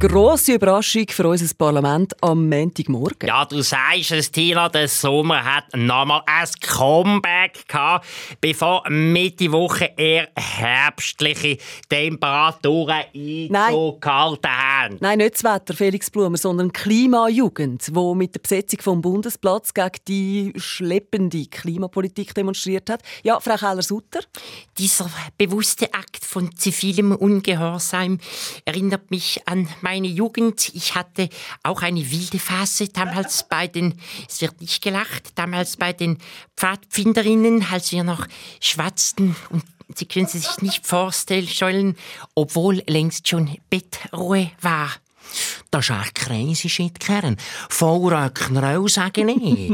Grosse Überraschung für unser Parlament am Montagmorgen. Ja, du sagst es, Tina, der Sommer hat nochmal ein Comeback gehabt, bevor Mitte Woche eher herbstliche Temperaturen Einzug gehalten haben. Nein, nicht das Wetter, Felix Blumer, sondern Klimajugend, wo mit der Besetzung vom Bundesplatz gegen die schleppende Klimapolitik demonstriert hat. Ja, Frau Keller-Sutter? Dieser bewusste Akt von zivilem Ungehorsam erinnert mich an meine Jugend. Ich hatte auch eine wilde Phase damals bei den, es wird nicht gelacht, damals bei den Pfadfinderinnen, als wir noch schwatzten und Sie können sich nicht vorstellen, obwohl längst schon Bettruhe war. Das ist echt crazy shit, Kern. Vollröckner auch, sage ich.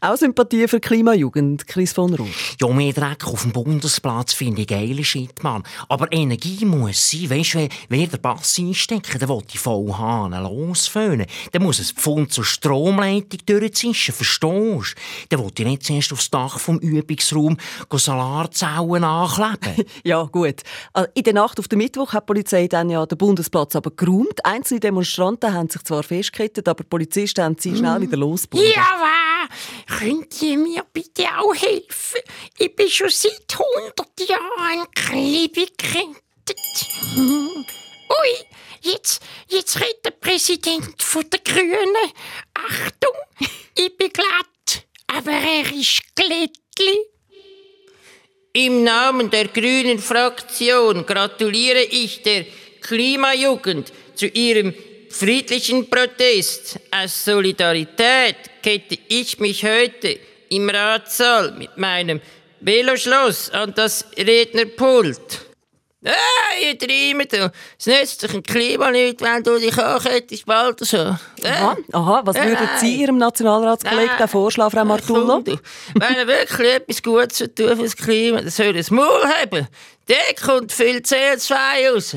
auch Sympathie für Klimajugend, Chris von Rausch. Ja, mehr Dreck auf dem Bundesplatz finde ich geile Shit, Mann. Aber Energie muss sein. Weißt du, wer der Bass einstecken, der will die Vollhahn losföhnen. Dann muss ein Pfund zur Stromleitung durchzischen, verstehst du? Dann will ich nicht zuerst aufs Dach vom Übungsraum Solarzellen nachkleben. ja, gut. Also, in der Nacht auf den Mittwoch hat die Polizei dann ja den Bundesplatz aber geräumt. Einzelne Demonstranten haben sich zwar festgekettet, aber die Polizisten haben sie schnell wieder losgebunden. Ja, was? Könnt ihr mir bitte auch helfen? Ich bin schon seit 100 Jahren an Klebe gekettet. Ui, jetzt, jetzt redet der Präsident von der Grünen. Achtung, ich bin glatt, aber er ist glättli. Im Namen der Grünen Fraktion gratuliere ich der Klimajugend zu ihrem friedlichen Protest. Aus Solidarität kette ich mich heute im Ratssaal mit meinem Veloschloss an das Rednerpult. Ah, ihr treibt. Es nützt sich ein Klima nicht, wenn du dich ankettest, bald so. Ah. Aha, aha, was würden Sie Ihrem Nationalratskollegen ah. vorschlagen, Frau Martullo? Wenn er wirklich etwas Gutes zu tun fürs Klima, dann soll er das Maul haben. Der kommt viel CO2 raus.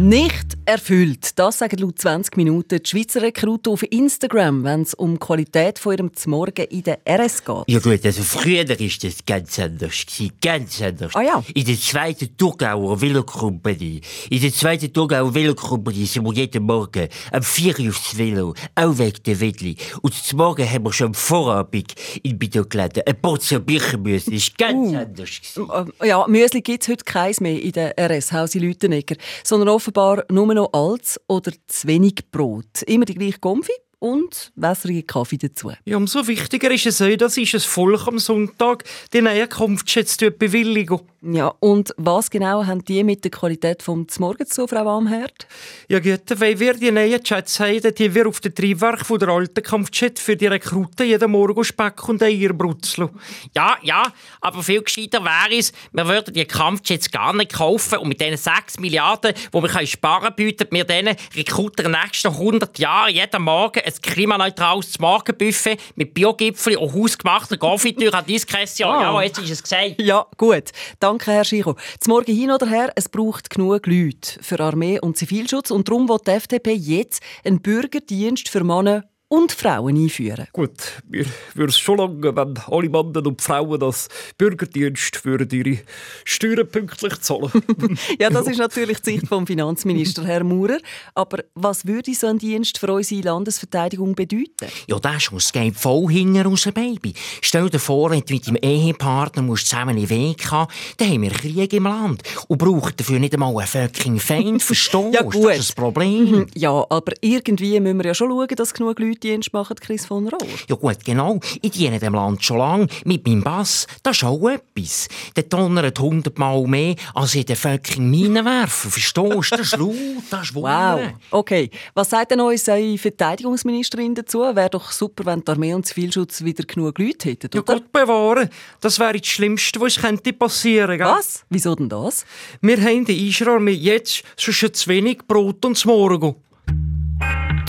Nicht erfüllt. Das sagen laut 20 Minuten die Schweizer Rekruten auf Instagram, wenn es um die Qualität von ihrem Zmorgen in der RS geht. Ja gut, also früher war das ganz anders. Ganz anders. Ah ja? In der zweiten Thurgauer Velokompanie, in der zweiten Thurgauer Velokompanie sind wir jeden Morgen am 4 Uhr aufs Velo, auch weg der Wettli. Und zum Morgen haben wir schon am Vorabend in Bidogladen ein Portion Birchenmüsli. Das war ganz uh. anders. Ja, Müsli gibt es heute keins mehr in der RS, Hausi Lütenegger, sondern offenbar nur noch altes oder zu wenig Brot. Immer die gleiche Konfi und wässrigen Kaffee dazu. Ja, umso wichtiger ist es auch, dass ist es Volk am Sonntag die Herkunftsschätze bewilligen. Ja, und was genau haben die mit der Qualität vom Morgen zu, Frau Amherd? Ja gut, weil wir die neuen Chats haben, die wir auf dem Triebwerk von der alten Kampfchat für die Rekruten jeden Morgen Speck und Eier brutzeln. Ja, ja, aber viel gescheiter wäre es, wir würden die Kampfjets gar nicht kaufen und mit diesen 6 Milliarden, die wir sparen können, bieten wir diesen Rekruten in den nächsten 100 Jahren jeden Morgen ein klimaneutrales Morgenbuffet mit Biogipfel und hausgemachter Konfitüre an Diskretion. Ah. Ja, jetzt ist es gesagt. Ja, gut. Danke, Herr Schicho. Zum Morgen hin oder her, es braucht genug Leute für Armee und Zivilschutz und darum will die FDP jetzt einen Bürgerdienst für Männer und Frauen einführen. Gut, mir würde es schon lange, wenn alle Männer und Frauen das Bürgerdienst für ihre Steuern pünktlich zahlen. ja, das ist natürlich die Sicht vom Finanzminister Herr Maurer. Aber was würde so ein Dienst für unsere Landesverteidigung bedeuten? Ja, das muss geht voll hinten raus, Baby. Stell dir vor, wenn du mit deinem Ehepartner musst zusammen in den Weg haben, dann haben wir Krieg im Land und brauchen dafür nicht einmal einen fucking Feind, verstehst du? ja, gut. Das ist das Problem. Mhm. Ja, aber irgendwie müssen wir ja schon schauen, dass genug Leute Dienst machen, Chris von Rohr? Ja gut, genau. Ich diene dem Land schon lange mit meinem Bass. Das ist auch etwas. Der donnert hundertmal mehr als in den fucking Minenwerfer. Verstehst du? Das ist laut, das ist Wow. Okay. Was sagt denn unsere Verteidigungsministerin dazu? Wäre doch super, wenn die Armee und Zivilschutz wieder genug Leute hätten, oder? Ja, Gott bewahren. Das wäre das Schlimmste, was könnte passieren könnte. Was? Wieso denn das? Wir haben die Israel jetzt schon zu wenig Brot und Morgen.